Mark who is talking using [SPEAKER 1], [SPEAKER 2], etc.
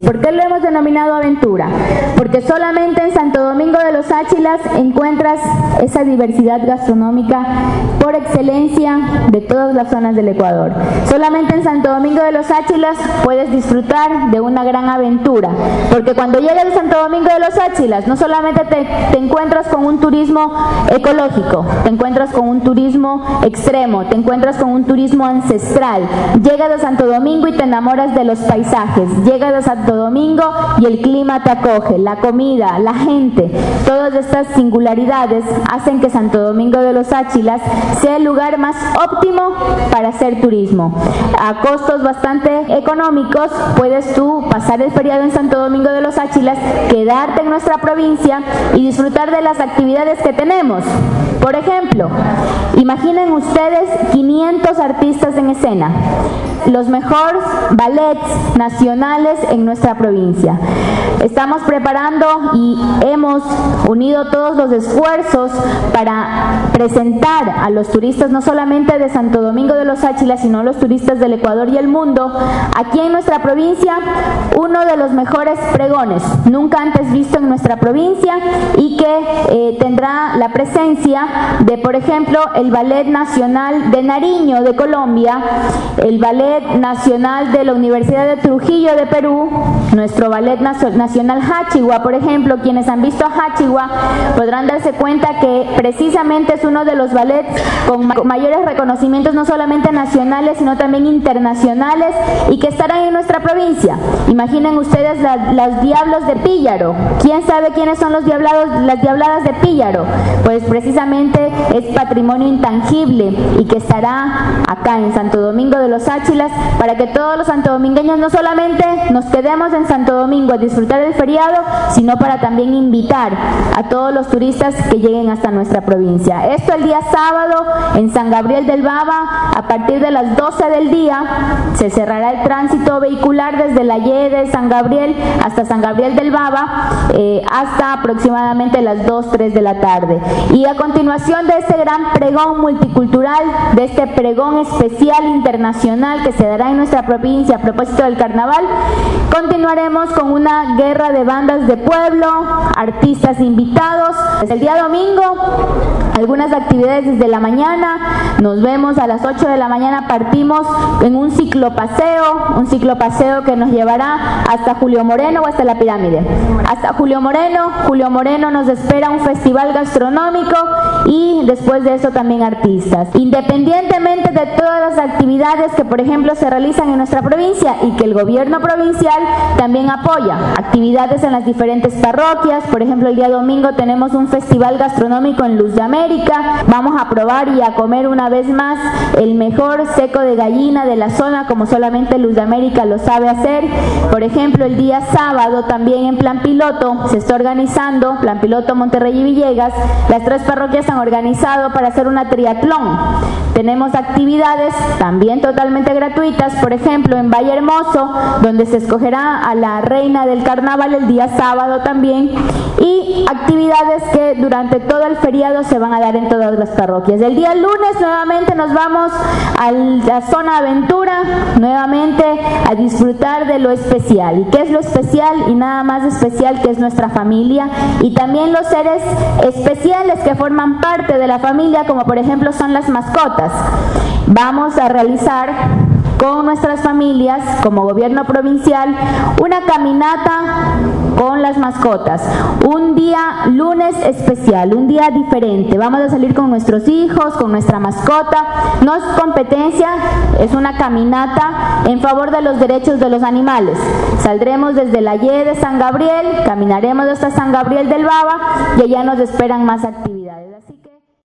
[SPEAKER 1] ¿Por qué lo hemos denominado aventura? Porque solamente en Santo Domingo de los Áchilas encuentras esa diversidad gastronómica por excelencia de todas las zonas del Ecuador. Solamente en Santo Domingo de los Áchilas puedes disfrutar de una gran aventura, porque cuando llegas a Santo Domingo de los Áchilas no solamente te, encuentras con un turismo ecológico, te encuentras con un turismo extremo, te encuentras con un turismo ancestral. Llegas a Santo Domingo y te enamoras de los paisajes, llegas a Santo Domingo y el clima te acoge, la comida, la gente, todas estas singularidades hacen que Santo Domingo de los Áchilas sea el lugar más óptimo para hacer turismo. A costos bastante económicos puedes tú pasar el feriado en Santo Domingo de los Áchilas, quedarte en nuestra provincia y disfrutar de las actividades que tenemos. Por ejemplo, imaginen ustedes 500 artistas en escena, los mejores ballets nacionales en nuestra provincia. Estamos preparando y hemos unido todos los esfuerzos para presentar a los turistas no solamente de Santo Domingo de los Áchilas, sino los turistas del Ecuador y el mundo, aquí en nuestra provincia, uno de los mejores pregones, nunca antes visto en nuestra provincia y que eh, tendrá la presencia de, por ejemplo, el Ballet Nacional de Nariño de Colombia, el Ballet Nacional de la Universidad de Trujillo de Perú, nuestro Ballet Nacional Hachigua, por ejemplo, quienes han visto a Hachigua podrán darse cuenta que precisamente es uno de los ballets con mayores reconocimientos no solamente nacionales, sino también internacionales y que estarán en nuestra provincia. Imaginen ustedes las Diablos de Píllaro. ¿Quién sabe quiénes son los diablados, las Diabladas de Píllaro? Pues precisamente es patrimonio intangible y que estará acá en Santo Domingo de los Áchilas para que todos los santodomingueños no solamente nos quedemos en Santo Domingo a disfrutar del feriado, sino para también invitar a todos los turistas que lleguen hasta nuestra provincia. Esto el día sábado en San Gabriel del Baba, a partir de las 12 del día, se cerrará el tránsito vehicular desde la Y de San Gabriel hasta San Gabriel del Baba, eh, hasta aproximadamente las 2, 3 de la tarde. Y a continuación de este gran pregón multicultural, de este pregón especial internacional que se dará en nuestra provincia a propósito del carnaval, continuaremos con una guerra de bandas de pueblo, artistas invitados. El día domingo, algunas actividades desde la mañana, nos vemos a las 8 de la mañana, partimos en un ciclopaseo, un ciclopaseo que nos llevará hasta Julio Moreno o hasta la pirámide. Hasta Julio Moreno, Julio Moreno nos espera un festival gastronómico y después de eso también artistas. Independientemente de todas las actividades que por ejemplo se realizan en nuestra provincia y que el gobierno provincial también apoya, actividades en las diferentes parroquias, por ejemplo el día domingo tenemos un festival gastronómico en Luz de América, vamos a probar y a comer una vez más el mejor seco de gallina de la zona como solamente Luz de América lo sabe hacer, por ejemplo el día sábado también en Plan Piloto se está organizando, Plan Piloto Monterrey y Villegas, las tres parroquias han organizado para hacer una triatlón. Tenemos actividades también totalmente gratuitas, por ejemplo en Valle Hermoso, donde se escogerá a la reina del carnaval el día sábado también, y actividades que durante todo el feriado se van a dar en todas las parroquias. El día lunes nuevamente nos vamos a la zona aventura, nuevamente a disfrutar de lo especial. ¿Y qué es lo especial? Y nada más especial que es nuestra familia y también los seres especiales que forman parte de la familia, como por ejemplo son las mascotas. Vamos a realizar con nuestras familias, como gobierno provincial, una caminata con las mascotas. Un día lunes especial, un día diferente. Vamos a salir con nuestros hijos, con nuestra mascota. No es competencia, es una caminata en favor de los derechos de los animales. Saldremos desde la Y de San Gabriel, caminaremos hasta San Gabriel del Baba y allá nos esperan más actividades. Así que